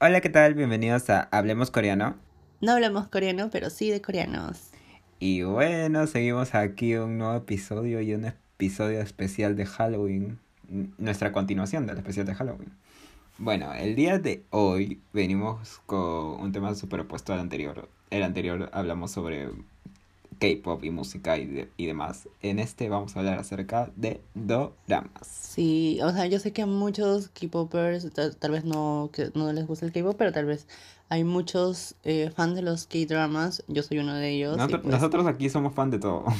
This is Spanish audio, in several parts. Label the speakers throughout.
Speaker 1: Hola, ¿qué tal? Bienvenidos a Hablemos Coreano.
Speaker 2: No hablamos coreano, pero sí de coreanos.
Speaker 1: Y bueno, seguimos aquí un nuevo episodio y un episodio especial de Halloween. Nuestra continuación del especial de Halloween. Bueno, el día de hoy venimos con un tema súper opuesto al anterior. El anterior hablamos sobre K-pop y música y, de- y demás. En este vamos a hablar acerca de doramas.
Speaker 2: Sí, o sea, yo sé que a muchos K-popers tal, tal vez no, que no les gusta el K-pop, pero tal vez hay muchos eh, fans de los K-dramas. Yo soy uno de ellos.
Speaker 1: Nosotros,
Speaker 2: pues,
Speaker 1: nosotros aquí somos fan de todo.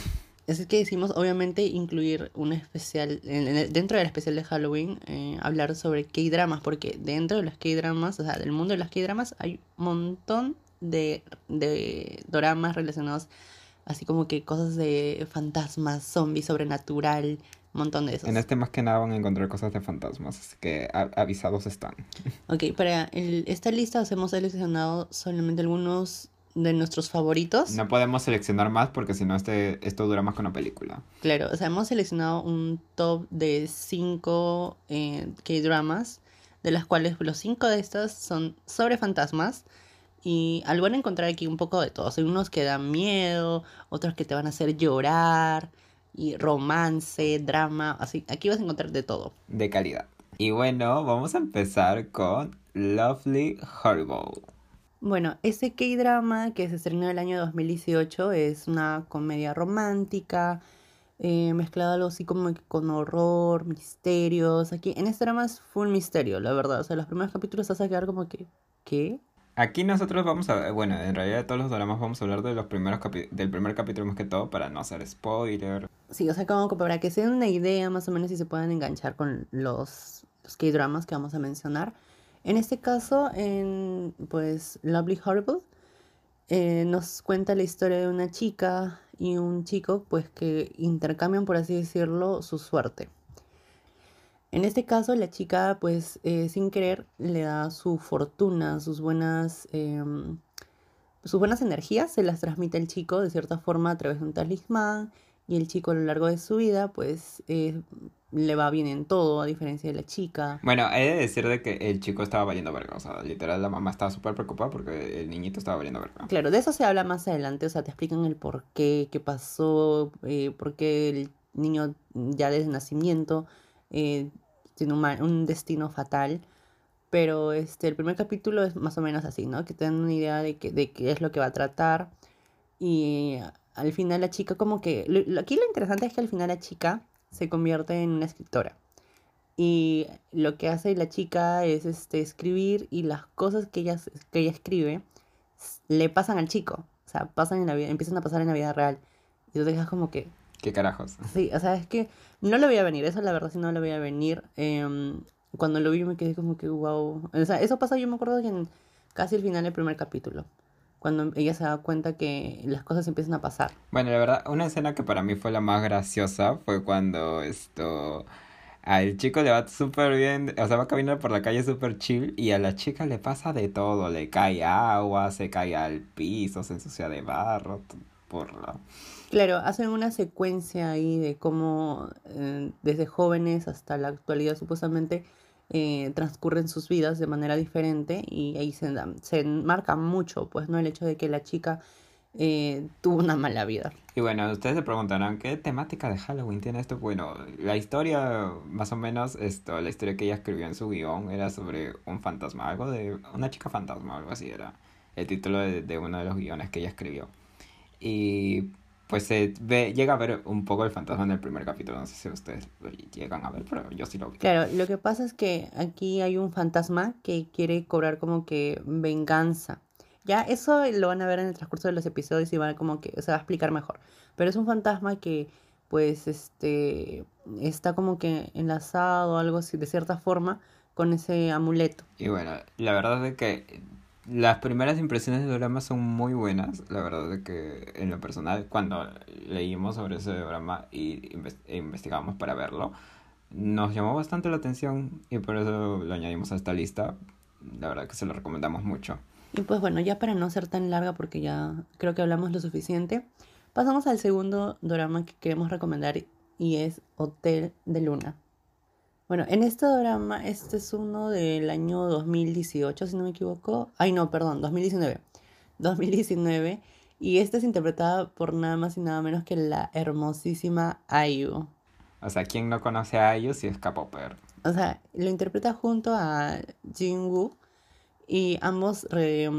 Speaker 2: Es que decimos, obviamente, incluir un especial, en- en dentro del especial de Halloween, eh, hablar sobre K-dramas, porque dentro de los K-dramas, o sea, del mundo de los K-dramas, hay un montón de, de doramas relacionados, así como que cosas de fantasmas, zombies, sobrenatural, un montón de esos.
Speaker 1: En este más que nada van a encontrar cosas de fantasmas, así que avisados están.
Speaker 2: Ok, para el- esta lista os hemos seleccionado solamente algunos de nuestros favoritos.
Speaker 1: No podemos seleccionar más porque si no este, esto dura más que una película.
Speaker 2: Claro, o sea, hemos seleccionado un top de cinco eh, K-dramas, de las cuales los cinco de estas son sobre fantasmas. Y al van a encontrar aquí un poco de todo. Hay unos que dan miedo, otros que te van a hacer llorar, y romance, drama, así. Aquí vas a encontrar de todo.
Speaker 1: De calidad. Y bueno, vamos a empezar con Lovely Horrible.
Speaker 2: Bueno, ese K-drama que se estrenó el año 2018 es una comedia romántica, eh, mezclada algo así como con horror, misterios. Aquí en este drama es full misterio, la verdad. O sea, los primeros capítulos te vas a quedar como que, ¿qué?
Speaker 1: Aquí nosotros vamos a, bueno, en realidad de todos los dramas vamos a hablar de los primeros del primer capítulo más que todo para no hacer spoiler.
Speaker 2: Sí, o sea, como para que se den una idea más o menos y se puedan enganchar con los, los K-dramas que vamos a mencionar. En este caso, en pues Lovely Horrible, eh, nos cuenta la historia de una chica y un chico, pues que intercambian, por así decirlo, su suerte. En este caso, la chica, pues eh, sin querer, le da su fortuna, sus buenas, em, sus buenas energías, se las transmite al chico de cierta forma a través de un talismán. Y el chico a lo largo de su vida, pues eh, le va bien en todo, a diferencia de la chica.
Speaker 1: Bueno, he de decir de que el chico estaba valiendo verga, o sea, literal la mamá estaba súper preocupada porque el niñito estaba valiendo verga.
Speaker 2: Claro, de eso se habla más adelante, o sea, te explican el por qué, qué pasó, eh, por qué el niño ya desde nacimiento eh, tiene un, destino fatal. Pero este, el primer capítulo es más o menos así, ¿no? Que te una idea de, que, qué es lo que va a tratar. Y al final la chica como que... lo- aquí lo interesante es que al final la chica se convierte en una escritora. Y lo que hace la chica es este, escribir y las cosas que ella, que ella escribe le pasan al chico. O sea, pasan en la vida, empiezan a pasar en la vida real. Y tú te como que,
Speaker 1: ¿Qué carajos?
Speaker 2: sí, o sea, es que no lo veía venir, eso la verdad sí no lo veía venir. Em, cuando lo vi me quedé como que, wow. O sea, eso pasa, yo me acuerdo que en casi el final del primer capítulo. Cuando ella se da cuenta que las cosas empiezan a pasar.
Speaker 1: Bueno, la verdad, una escena que para mí fue la más graciosa fue cuando esto al chico le va súper bien, o sea, va caminando por la calle súper chill y a la chica le pasa de todo, le cae agua, se cae al piso, se ensucia de barro, por la...
Speaker 2: Claro, hacen una secuencia ahí de cómo eh, desde jóvenes hasta la actualidad supuestamente eh, transcurren sus vidas de manera diferente y ahí se, se marca mucho, pues, ¿no? El hecho de que la chica eh, tuvo una mala vida.
Speaker 1: Y bueno, ustedes se preguntarán, ¿qué temática de Halloween tiene esto? Bueno, la historia, más o menos, esto, la historia que ella escribió en su guion era sobre un fantasma, algo de una chica fantasma, algo así era el título de, de uno de los guiones que ella escribió. Y pues se ve, llega a ver un poco el fantasma en el primer capítulo, no sé si ustedes llegan a ver, pero yo sí lo vi.
Speaker 2: Claro, lo que pasa es que aquí hay un fantasma que quiere cobrar como que venganza. Ya, eso lo van a ver en el transcurso de los episodios y van como que se va a explicar mejor. Pero es un fantasma que, pues, este, está como que enlazado, algo así, de cierta forma, con ese amuleto.
Speaker 1: Y bueno, la verdad es que las primeras impresiones de drama son muy buenas. La verdad es que en lo personal, cuando leímos sobre ese drama y e investigamos para verlo, nos llamó bastante la atención y por eso lo añadimos a esta lista. La verdad que se lo recomendamos mucho.
Speaker 2: Y pues bueno, ya para no ser tan larga, porque ya creo que hablamos lo suficiente, pasamos al segundo drama que queremos recomendar y es Hotel de Luna. Bueno, en este drama, este es uno del año 2018, si no me equivoco. Ay, no, perdón, 2019. 2019. Y esta es interpretada por nada más y nada menos que la hermosísima Ayu.
Speaker 1: O sea, ¿quién no conoce a Ayu si es K-Popper?
Speaker 2: O sea, lo interpreta junto a Jin-woo y ambos eh,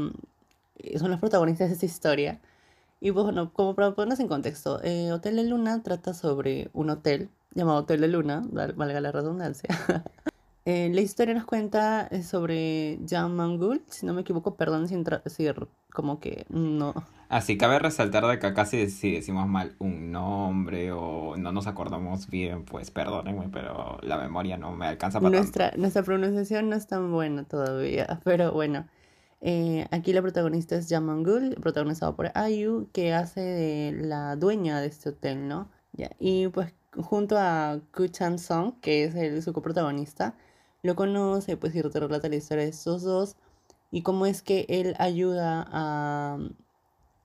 Speaker 2: son los protagonistas de esta historia. Y bueno, como para ponernos en contexto, eh, Hotel de Luna trata sobre un hotel llamado Hotel de Luna, valga la redundancia. Eh, la historia nos cuenta eh, sobre Jan Mangul, si no me equivoco, perdón si, si como que no.
Speaker 1: Así cabe resaltar de que acá si, decimos mal un nombre o no nos acordamos bien, pues perdónenme, pero la memoria no me alcanza
Speaker 2: para nuestra, Nuestra pronunciación no es tan buena todavía, pero bueno. Eh, aquí la protagonista es Jan Mangul, protagonizado por Ayu, que hace de la dueña de este hotel, ¿no? Ya, y pues junto a Ku Chan Song, que es el, su coprotagonista, lo conoce, pues y te relata la historia de estos dos y cómo es que él ayuda a,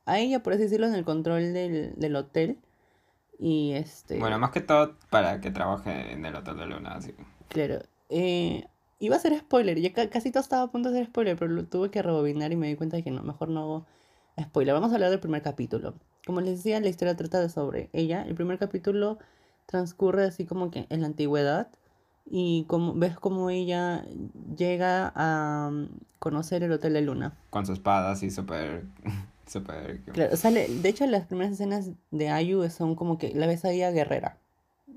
Speaker 2: a ella, por así decirlo, en el control del, del hotel. Y este.
Speaker 1: Bueno, más que todo para que trabaje en el hotel de Luna, así.
Speaker 2: Claro. Eh, iba a ser spoiler, ya casi todo estaba a punto de ser spoiler, pero lo tuve que rebobinar y me di cuenta de que no, mejor no hago spoiler. Vamos a hablar del primer capítulo. Como les decía, la historia trata de sobre ella. El primer capítulo transcurre así como que en la antigüedad y como, ves cómo ella llega a mm, conocer el Hotel de Luna.
Speaker 1: Con su espada así súper... súper...
Speaker 2: Claro, sale, de hecho las primeras escenas de Ayu son como que la ves a guerrera.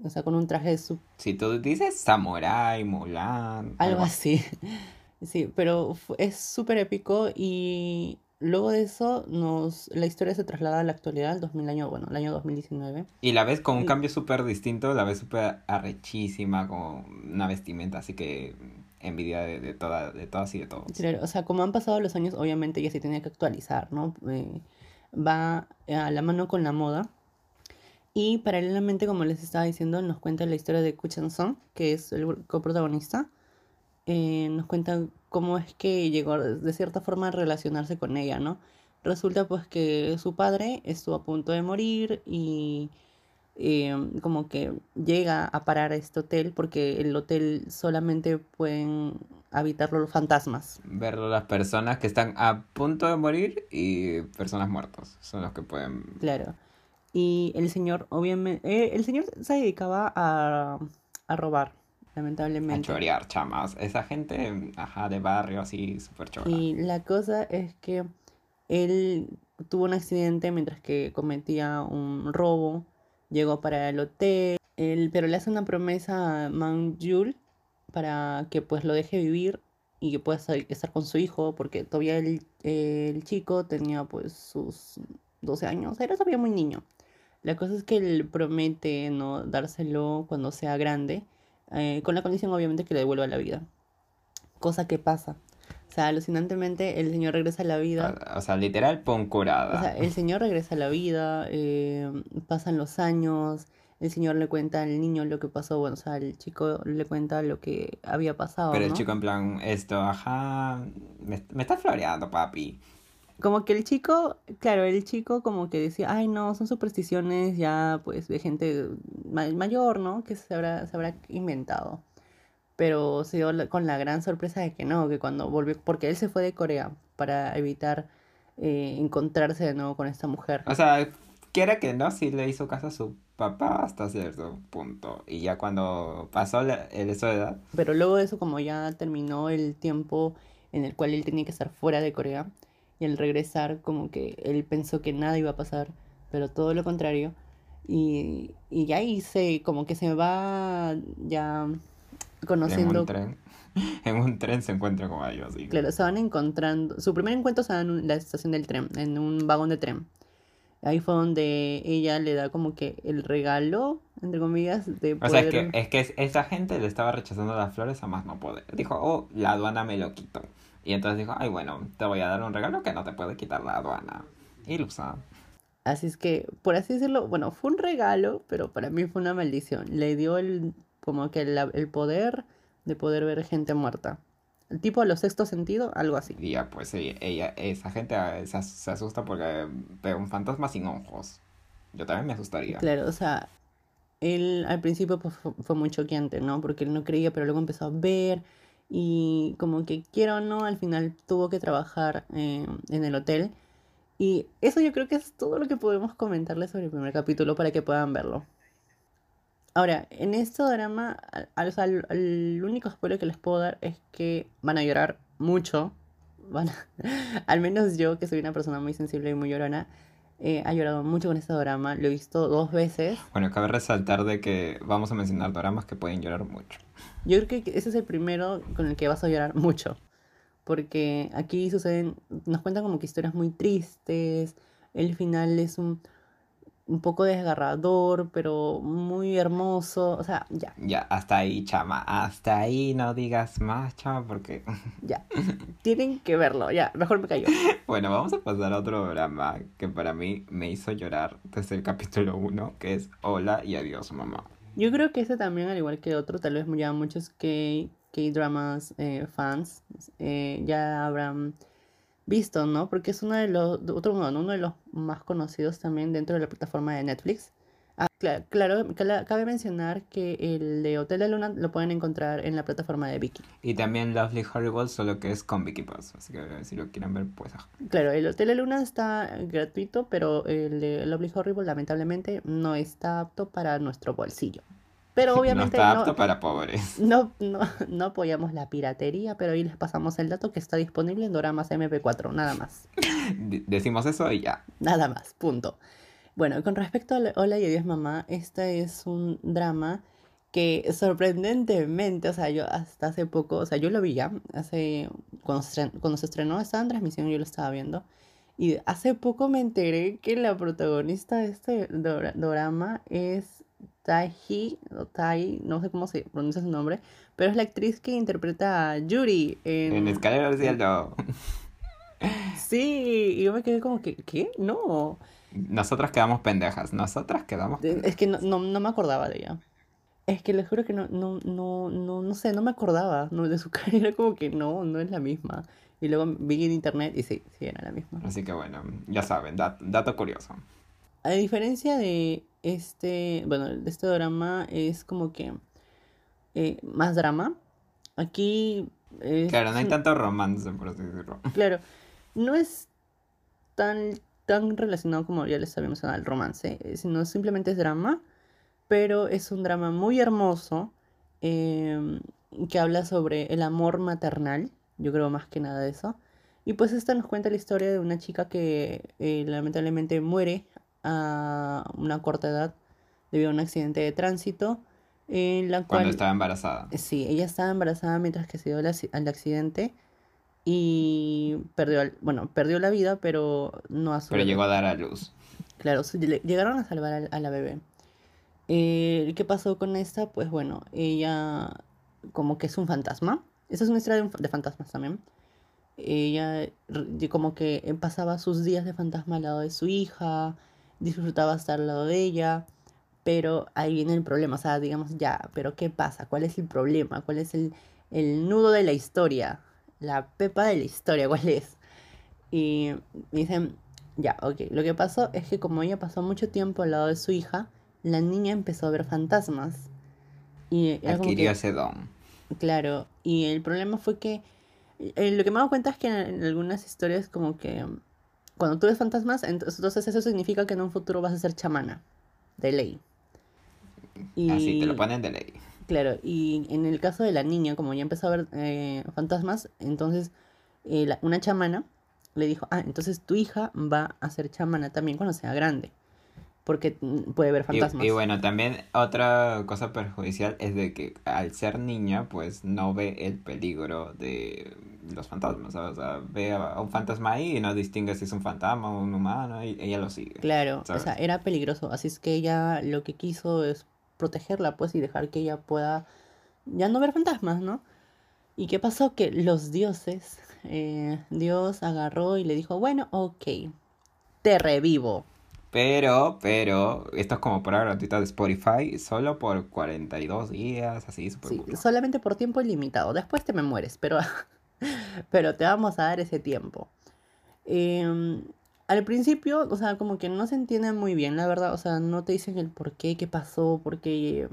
Speaker 2: O sea, con un traje de su...
Speaker 1: Si tú dices samurai, Mulan...
Speaker 2: Algo así. Sí, pero es súper épico y Luego de eso, nos, la historia se traslada a la actualidad, al 2000 año, bueno, el año 2019.
Speaker 1: Y la ves con un cambio súper distinto, la ves súper arrechísima, con una vestimenta así que envidia de, de, toda, de todas y de todos.
Speaker 2: Claro, o sea, como han pasado los años, obviamente ya se tiene que actualizar, ¿no? Eh, va a la mano con la moda. Y paralelamente, como les estaba diciendo, nos cuenta la historia de Kuchan Song, que es el coprotagonista. Eh, nos cuenta cómo es que llegó de cierta forma a relacionarse con ella, ¿no? Resulta pues que su padre estuvo a punto de morir y eh, como que llega a parar a este hotel porque el hotel solamente pueden habitarlo los fantasmas.
Speaker 1: Verlo las personas que están a punto de morir y personas muertas son los que pueden...
Speaker 2: Claro. Y el señor, obviamente, eh, el señor se dedicaba a, a robar lamentablemente.
Speaker 1: A chorear, chamas. Esa gente, ajá, de barrio así, súper chora.
Speaker 2: Y la cosa es que él tuvo un accidente mientras que cometía un robo. Llegó para el hotel, él, pero le hace una promesa a Man Jul para que pues lo deje vivir y que pueda estar con su hijo, porque todavía el, el chico tenía pues sus 12 años, era todavía muy niño. La cosa es que él promete no dárselo cuando sea grande eh, con la condición obviamente que le devuelva la vida. Cosa que pasa. O sea, alucinantemente el Señor regresa a la vida.
Speaker 1: O sea, literal, pon curada.
Speaker 2: O sea, el Señor regresa a la vida, eh, pasan los años, el Señor le cuenta al niño lo que pasó, bueno, o sea, el chico le cuenta lo que había pasado.
Speaker 1: Pero el chico en plan, esto, ajá, me, me está floreando, papi
Speaker 2: como que el chico, claro, el chico como que decía, ay no, son supersticiones ya pues de gente mayor, ¿no? Que se habrá, se habrá inventado. Pero se dio con la gran sorpresa de que no, que cuando volvió, porque él se fue de Corea para evitar eh, encontrarse de nuevo con esta mujer.
Speaker 1: O sea, quiera que no, sí le hizo caso a su papá hasta cierto punto. Y ya cuando pasó el eso de edad.
Speaker 2: Pero luego de eso, como ya terminó el tiempo en el cual él tenía que estar fuera de Corea, y al regresar como que él pensó que nada iba a pasar, pero todo lo contrario. Y, y ahí se, como que se va ya conociendo...
Speaker 1: En un tren, en un tren se encuentra con ellos. Así.
Speaker 2: Claro, se van encontrando... Su primer encuentro se da en la estación del tren, en un vagón de tren. Ahí fue donde ella le da como que el regalo, entre comillas, de
Speaker 1: poder... O sea, es que, es que esa gente le estaba rechazando las flores a más no poder. Dijo, oh, la aduana me lo quitó. Y entonces dijo, ay, bueno, te voy a dar un regalo que no te puede quitar la aduana. Y lo usaba.
Speaker 2: Así es que, por así decirlo, bueno, fue un regalo, pero para mí fue una maldición. Le dio el, como que el, poder de poder ver gente muerta. El tipo los sexto sentido, algo así.
Speaker 1: Y ya, pues ella, esa gente ah, se, se asusta porque ve un fantasma sin ojos. Yo también me asustaría.
Speaker 2: Claro, o sea, él al principio pues, fu- fue muy choqueante, ¿no? Porque él no creía, pero luego empezó a ver y como que quiera o no, al final tuvo que trabajar eh, en el hotel. Y eso yo creo que es todo lo que podemos comentarles sobre el primer capítulo para que puedan verlo. Ahora, en este drama, al, al- el único spoiler que les puedo dar es que van a llorar mucho. Van a- al menos yo, que soy una persona muy sensible y muy llorona, eh, ha llorado mucho con este drama. Lo he visto dos veces.
Speaker 1: Bueno, cabe resaltar de que vamos a mencionar dramas que pueden llorar mucho.
Speaker 2: Yo creo que ese es el primero con el que vas a llorar mucho. Porque aquí suceden, nos cuentan como que historias muy tristes. El final es un, un poco desgarrador, pero muy hermoso. O sea, ya,
Speaker 1: Ya, hasta ahí, chama. Hasta ahí no digas más, chama, porque...
Speaker 2: ya. Tienen que verlo, ya. Mejor me callo.
Speaker 1: Bueno, vamos a pasar a otro drama que para mí me hizo llorar desde el capítulo 1, que es Hola y Adiós, mamá.
Speaker 2: Yo creo que este también, al igual que otro, tal vez ya muchos K-dramas eh, fans eh, ya habrán visto, ¿no? Porque es uno de los, otro, uno de los más conocidos también dentro de la plataforma de Netflix. Ah, cla- claro, cla- cabe mencionar que el de Hotel de Luna lo pueden encontrar en la plataforma de Viki.
Speaker 1: Y también Lovely Horrible, solo que es con Vicky Paz. Así que si lo quieren ver, pues...
Speaker 2: Claro, el Hotel de Luna está gratuito, pero el de Lovely Horrible lamentablemente no está apto para nuestro bolsillo. Pero
Speaker 1: No
Speaker 2: obviamente
Speaker 1: está
Speaker 2: no,
Speaker 1: apto para pobres.
Speaker 2: No, no, no apoyamos la piratería, pero ahí les pasamos el dato que está disponible en Doramas MP4, nada más.
Speaker 1: D- decimos eso y ya.
Speaker 2: Nada más, punto. Bueno, con respecto a Hola y Adiós Mamá, este es un drama que sorprendentemente, o sea, yo hasta hace poco, o sea, yo lo vi ya, hace, cuando se estrenó, cuando se estrenó, estaba en transmisión, yo lo estaba viendo, y hace poco me enteré que la protagonista de este drama es Taiji, o Tai, no sé cómo se pronuncia su nombre, pero es la actriz que interpreta a Yuri en...
Speaker 1: En Escalera al Cielo.
Speaker 2: Sí, y yo me quedé como que, ¿qué? No.
Speaker 1: Nosotras quedamos pendejas. Nosotras quedamos
Speaker 2: Es que no, no, no me acordaba de ella. Es que les juro que no, no, no, no, no sé, no me acordaba no, de su cara. Era como que no, no es la misma. Y luego vi en internet y sí, sí era la misma.
Speaker 1: Así que bueno, ya saben, dat- dato curioso.
Speaker 2: A diferencia de este, bueno, de este drama es como que eh, más drama. Aquí
Speaker 1: Claro, no hay tanto romance, por así decirlo.
Speaker 2: Claro, no es tan, tan relacionado como ya les había mencionado el romance, eh, sino simplemente es drama, pero es un drama muy hermoso em, que habla sobre el amor maternal, yo creo más que nada de eso. Y pues esta nos cuenta la historia de una chica que eh, lamentablemente muere a una corta edad debido a un accidente de tránsito, en la
Speaker 1: Cuando estaba embarazada.
Speaker 2: Sí, ella estaba embarazada mientras que se dio al accidente y perdió, al- bueno, perdió la vida, pero no a su
Speaker 1: Pero
Speaker 2: bebé.
Speaker 1: llegó a dar a luz.
Speaker 2: Claro, llegaron a salvar al- a, la bebé. Eh, ¿qué pasó con esta? Pues bueno, ella como que es un fantasma. Esa es una historia de, de fantasmas también. Ella como que pasaba sus días de fantasma al lado de su hija, disfrutaba estar al lado de ella, pero ahí viene el problema, o sea, digamos, ya, pero ¿qué pasa? ¿Cuál es el problema? ¿Cuál es el, el nudo de la historia? La pepa de la historia, ¿cuál es? Y me dicen, ya, ok, lo que pasó es que como ella pasó mucho tiempo al lado de su hija, la niña empezó a ver fantasmas. Y
Speaker 1: Adquirió ese don.
Speaker 2: claro, y el problema fue que eh, lo que me he dado cuenta es que en, en algunas historias como que cuando tú ves fantasmas, ent- entonces eso significa que en un futuro vas a ser chamana, de ley.
Speaker 1: Así te lo ponen de ley.
Speaker 2: Claro, y en el caso de la niña, como ya empezó a ver eh, fantasmas, entonces eh, la- una chamana le dijo, ah, entonces tu hija va a ser chamana también cuando sea grande, porque mm, puede ver fantasmas.
Speaker 1: y bueno, también otra cosa perjudicial es de que al ser niña, pues no ve el peligro de los fantasmas, ¿sabes? O sea, ve a un fantasma ahí y no distingue si es un fantasma o un humano y ella lo sigue,
Speaker 2: Claro, o sea, era peligroso, así es que ella lo que quiso es protegerla, pues, y dejar que ella pueda ya no ver fantasmas, ¿no? ¿Y qué pasó? Que los dioses, eh, Dios agarró y le dijo, bueno, ok, te revivo.
Speaker 1: Pero, pero, esto es como prueba gratuita de Spotify, solo por 42 días, así, súper
Speaker 2: Sí, solamente por tiempo ilimitado. Después te me mueres, pero, pero te vamos a dar ese tiempo. Em, al principio, o sea, como que no se entiende muy bien, la verdad, o sea, no te dicen el por qué, qué pasó, porque,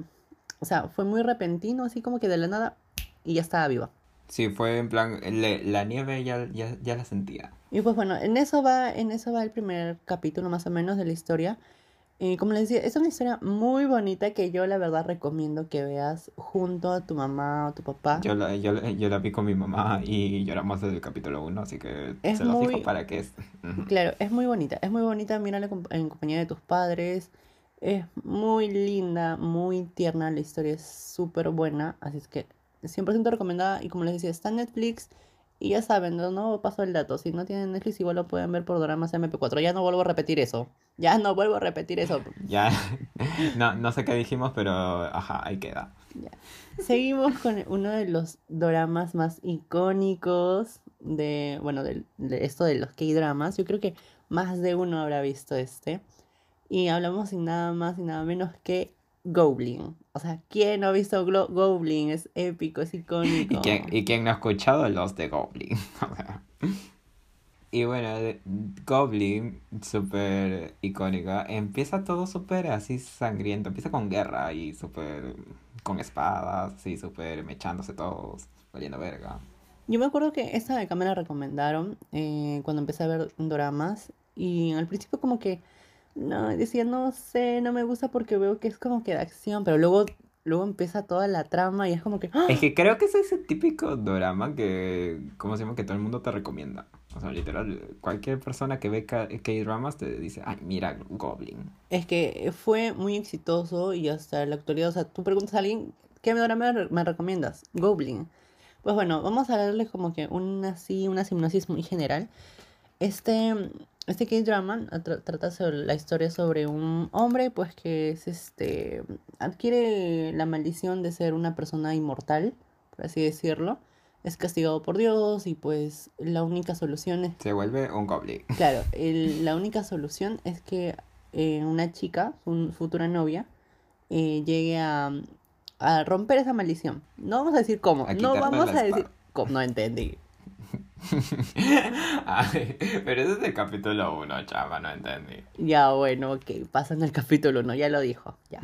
Speaker 2: o sea, fue muy repentino, así como que de la nada, y ya estaba viva.
Speaker 1: Sí, fue en plan, le- la nieve ya, ya, ya la sentía.
Speaker 2: Y pues bueno, en eso va, en eso va el primer capítulo más o menos de la historia. Y como les decía, es una historia muy bonita que yo la verdad recomiendo que veas junto a tu mamá o tu papá.
Speaker 1: Yo la, yo, yo la vi con mi mamá y lloramos desde el capítulo uno, así que
Speaker 2: Es
Speaker 1: se los
Speaker 2: muy-
Speaker 1: dijo para que... es-.
Speaker 2: Claro, es muy bonita, es muy bonita, mírala en compañía de tus padres. Es muy linda, muy tierna, la historia es súper buena, así es que 100% recomendada. Y como les decía, está en Netflix. Y ya saben, no, no paso el dato. Si no tienen Netflix, igual lo pueden ver por dramas MP4. Ya no vuelvo a repetir eso. Ya no vuelvo a repetir eso.
Speaker 1: Ya, no, no sé qué dijimos, pero ajá, ahí queda.
Speaker 2: Ya. Seguimos con uno de los doramas más icónicos de, bueno, de, de esto de los K-dramas. Yo creo que más de uno habrá visto este. Y hablamos sin nada más y nada menos que Goblin. O sea, ¿quién no ha visto Glo- Goblin? Es épico, es icónico.
Speaker 1: ¿Y quién, y quién no ha escuchado los de Goblin? Y bueno, Goblin, súper icónica, empieza todo súper así sangriento, empieza con guerra y súper con espadas, así súper mechándose todos, valiendo verga.
Speaker 2: Yo me acuerdo que esta de acá me la recomendaron eh, cuando empecé a ver doramas. Y al principio como que no, decía, no sé, no me gusta porque veo que es como que de acción. Pero luego, luego empieza toda la trama y es como que... ¡ah!
Speaker 1: Es que creo que es ese típico drama que, ¿cómo se llama? Que todo el mundo te recomienda. O sea, literal, cualquier persona que ve K-dramas te dice, ay, mira, Goblin.
Speaker 2: Es que fue muy exitoso y hasta la actualidad, o sea, tú preguntas a alguien, ¿qué drama me, me recomiendas? Goblin. Pues bueno, vamos a darle como que una así, una hipnosis muy general. Este, este K-drama tra- trata sobre la historia sobre un hombre, pues que es este, adquiere la maldición de ser una persona inmortal, por así decirlo. Es castigado por Dios y pues la única solución es
Speaker 1: Se vuelve un Goblin.
Speaker 2: Claro, el- la única solución es que eh, una chica, su futura novia, eh, llegue a, a romper esa maldición. No vamos a decir cómo,
Speaker 1: A
Speaker 2: no vamos a decir cómo, no entendí.
Speaker 1: Pero ese es el capítulo 1, chava, no entendí.
Speaker 2: Ya, bueno, ok, pasa en el capítulo 1, ya lo dijo, ya.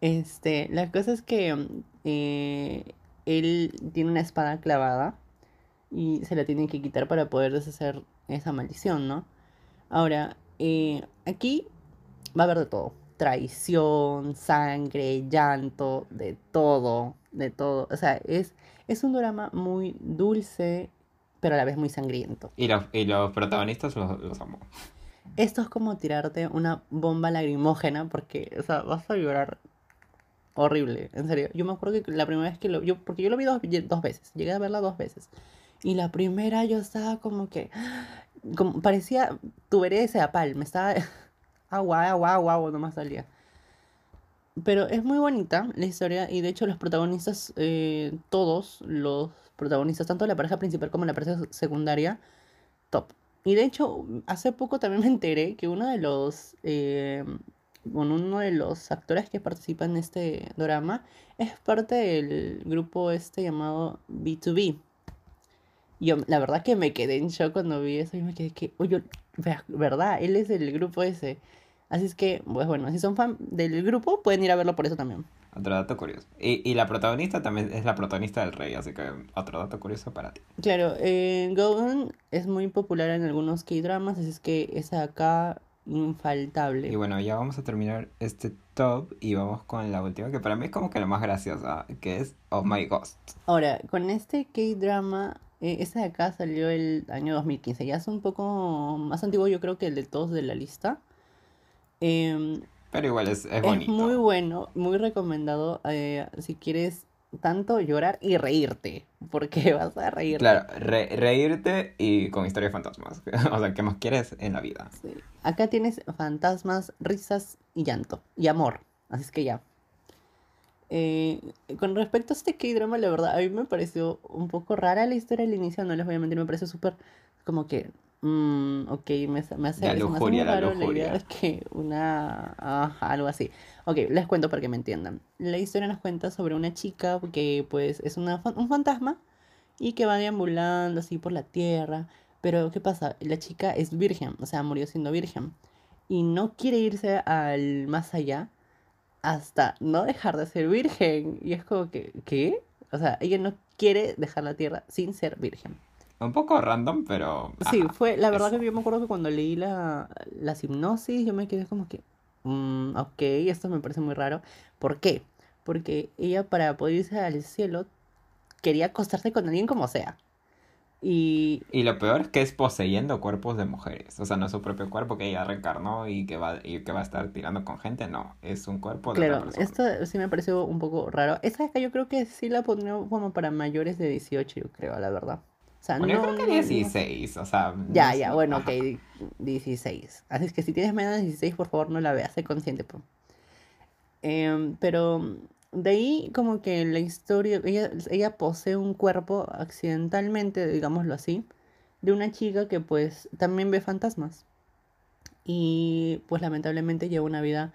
Speaker 2: Este, la cosa es que eh, él tiene una espada clavada y se la tiene que quitar para poder deshacer esa maldición, ¿no? Ahora, eh, aquí va a haber de todo. Traición, sangre, llanto, de todo, de todo. O sea, es, es un drama muy dulce, pero a la vez muy sangriento.
Speaker 1: Y los, y los protagonistas los, los amo.
Speaker 2: Esto es como tirarte una bomba lagrimógena porque, o sea, vas a llorar horrible, en serio. Yo me acuerdo que la primera vez que lo yo porque yo lo vi dos, dos veces, llegué a verla dos veces. Y la primera yo estaba como que como parecía tubería de Sedapal, me estaba agua, agua, agua, agua, nomás salía. Pero es muy bonita la historia y de hecho los protagonistas, eh, todos los protagonistas, tanto la pareja principal como la pareja secundaria, top. Y de hecho, hace poco también me enteré que uno de los, eh, uno de los actores que participa en este drama es parte del grupo este llamado B2B. Yo, la verdad que me quedé en shock cuando vi eso y me quedé que, oye, ¿verdad? Él es del grupo ese. Así es que, pues bueno, si son fan del grupo, pueden ir a verlo por eso también.
Speaker 1: Otro dato curioso. Y, y la protagonista también es la protagonista del rey, así que otro dato curioso para ti.
Speaker 2: Claro, eh, Golden es muy popular en algunos K-dramas, así es que es acá infaltable.
Speaker 1: Y bueno, ya vamos a terminar este top y vamos con la última, que para mí es como que la más graciosa, que es Oh My Ghost.
Speaker 2: Ahora, con este K-drama, eh, este de acá salió el año 2015, ya es un poco más antiguo yo creo que el de todos de la lista. Em,
Speaker 1: Pero igual es, es
Speaker 2: es
Speaker 1: bonito.
Speaker 2: muy bueno, muy recomendado eh, si quieres tanto llorar y reírte, porque vas a reírte.
Speaker 1: Claro, re- reírte y con historias de fantasmas. O sea, ¿qué más quieres en la vida?
Speaker 2: Sí. Acá tienes fantasmas, risas y llanto. Y amor. Así es que ya. Eh, con respecto a este K-drama, la verdad, a mí me pareció un poco rara la historia al inicio, no les voy a mentir, me pareció súper como que, mm, ok, me, me hace,
Speaker 1: La
Speaker 2: me hace
Speaker 1: la
Speaker 2: raro la
Speaker 1: lujuria.
Speaker 2: idea de que una, ajá, algo así. Ok, les cuento para que me entiendan. La historia nos cuenta sobre una chica que pues es una, un fantasma y que va deambulando así por la tierra, Pero ¿qué pasa? La chica es virgen, o sea, murió siendo virgen. Y no quiere irse al más allá hasta no dejar de ser virgen. Y es como que, ¿qué? O sea, ella no quiere dejar la tierra sin ser virgen.
Speaker 1: Un poco random, pero...
Speaker 2: Sí, fue, la verdad que yo me acuerdo que cuando leí la, la hipnosis, yo me quedé como que, mm, ok, esto me parece muy raro. ¿Por qué? Porque ella para poder irse al cielo quería acostarse con alguien como sea. Y
Speaker 1: Y lo peor es que es poseyendo cuerpos de mujeres. O sea, no es su propio cuerpo que ella reencarnó y que va, y que va a estar tirando con gente. No, es un cuerpo de otra
Speaker 2: claro,
Speaker 1: persona.
Speaker 2: esto sí me pareció un poco raro. Esa acá yo creo que sí la pondría como para mayores de 18, yo creo, la verdad. O sea,
Speaker 1: Bueno, yo
Speaker 2: no,
Speaker 1: creo que
Speaker 2: no- no-
Speaker 1: 16, o sea... no
Speaker 2: Ya,
Speaker 1: es-
Speaker 2: ya, bueno, ok,
Speaker 1: ajá.
Speaker 2: di- 16. Así es que si tienes menos de 16, por favor no la veas, sé consciente. Em, pero de ahí como que la historia, ella, ella posee un cuerpo accidentalmente, digámoslo así, de una chica que pues también ve fantasmas. Y pues lamentablemente lleva una vida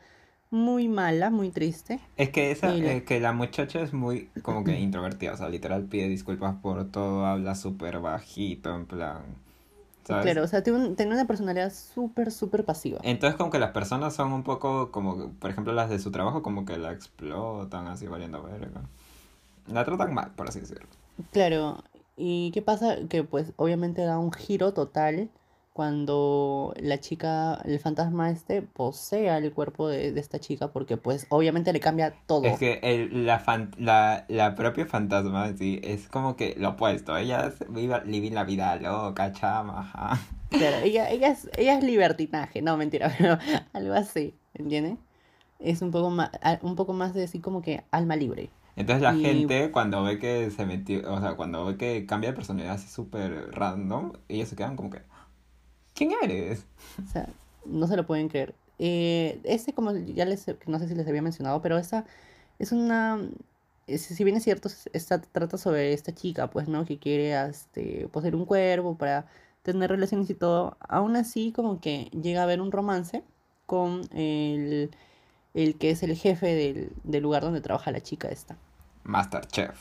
Speaker 2: muy mala, muy triste.
Speaker 1: Es que esa,
Speaker 2: la-
Speaker 1: eh, que la muchacha es muy como que introvertida, o sea, literal pide disculpas por todo, habla súper bajito, en plan, ¿sabes?
Speaker 2: Claro, o sea, tiene, un- tiene una personalidad súper, súper pasiva.
Speaker 1: Entonces como que las personas son un poco como, por ejemplo, las de su trabajo como que la explotan así valiendo verga. La tratan mal, por así decirlo.
Speaker 2: Claro, ¿y qué pasa? Que pues obviamente da un giro total cuando la chica, el fantasma este, posea el cuerpo de, de esta chica porque pues obviamente le cambia todo.
Speaker 1: Es que el, la, fan- la, la propia fantasma, sí, es como que lo opuesto. Ella es viva, vive la vida loca, chama.
Speaker 2: Claro, ella, ella es, ella es libertinaje, no, mentira, pero algo así, ¿entiendes? Es un poco más, un poco más de así como que alma libre.
Speaker 1: Entonces la
Speaker 2: Y-
Speaker 1: gente cuando ve que se metió, o sea, cuando ve que cambia de personalidad así súper random, ellos se quedan como que, ¿quién eres?
Speaker 2: O sea, no se lo pueden creer. Eh, este, como ya les, no sé si les había mencionado, pero esta es una, es- si bien es cierto, es- esta trata sobre esta chica, pues, ¿no? Que quiere, este, poseer un cuerpo para tener relaciones y todo. Aún así, como que llega a haber un romance con el, el que es el jefe del, del lugar donde trabaja la chica esta.
Speaker 1: Masterchef.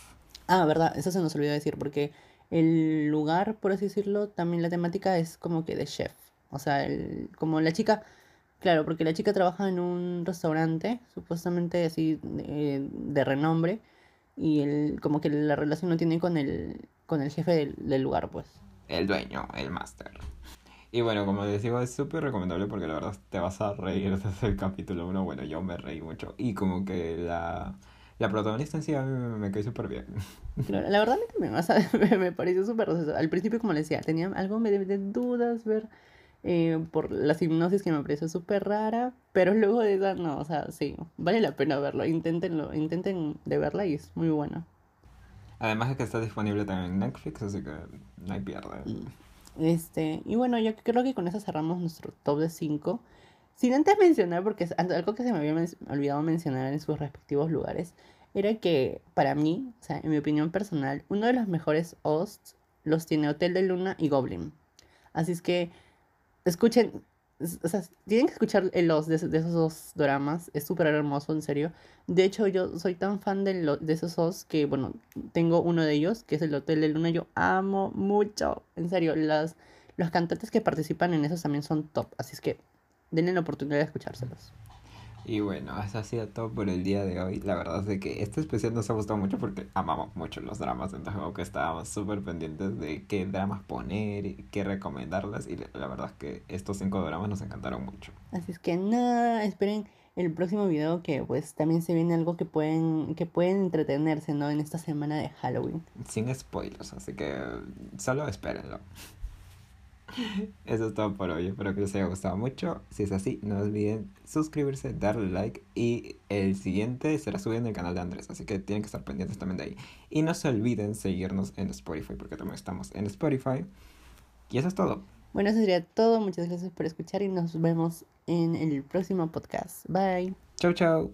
Speaker 2: Ah, verdad, eso se nos olvidó decir, porque el lugar, por así decirlo, también la temática es como que de chef. O sea, el- como la chica, claro, porque la chica trabaja en un restaurante, supuestamente así de, de renombre, y el, como que la relación no tiene con el, con el jefe del, del lugar, pues.
Speaker 1: El dueño, el máster. Y bueno, como les digo, es súper recomendable porque la verdad te vas a reír desde el capítulo 1. Bueno, yo me reí mucho. Y como que la, la protagonista en sí a mí me, me cae súper bien.
Speaker 2: Claro, la verdad a mí también, o sea, me, me pareció súper, o sea, al principio como les decía, tenía algo de, de dudas ver eh, por las hipnosis que me pareció súper rara, pero luego de esa, no, o sea, sí, vale la pena verlo, inténtenlo, intenten de verla y es muy buena.
Speaker 1: Además de que está disponible también en Netflix, así que no hay pierde.
Speaker 2: Este, y bueno, yo creo que con eso cerramos nuestro top de 5. Sin antes mencionar, porque es algo que se me había men- olvidado mencionar en sus respectivos lugares, era que para mí, o sea, en mi opinión personal, uno de los mejores hosts los tiene Hotel de Luna y Goblin. Así es que escuchen, es- o sea, tienen que escuchar el host de, de esos dos dramas, es súper hermoso, en serio. De hecho, yo soy tan fan de, de esos hosts que, bueno, tengo uno de ellos, que es el Hotel de Luna, yo amo mucho, en serio, las, los cantantes que participan en esos también son top, así es que denle la oportunidad de escuchárselos.
Speaker 1: Y bueno, eso ha sido todo por el día de hoy. La verdad es que este especial nos ha gustado mucho porque amamos mucho los dramas. Entonces, como que estábamos súper pendientes de qué dramas poner y qué recomendarlas. Y la la verdad es que estos cinco dramas nos encantaron mucho.
Speaker 2: Así es que nada, esperen el próximo video que pues también se viene algo que pueden, que pueden entretenerse, ¿no? En esta semana de Halloween.
Speaker 1: Sin spoilers, así que solo espérenlo. Eso es todo por hoy. Espero que les haya gustado mucho. Si es así, no olviden suscribirse, darle like. Y el siguiente será subido en el canal de Andrés. Así que tienen que estar pendientes también de ahí. Y no se olviden seguirnos en Spotify, porque también estamos en Spotify. Y eso es todo.
Speaker 2: Bueno, eso sería todo. Muchas gracias por escuchar y nos vemos en el próximo podcast. Bye.
Speaker 1: Chau, chau.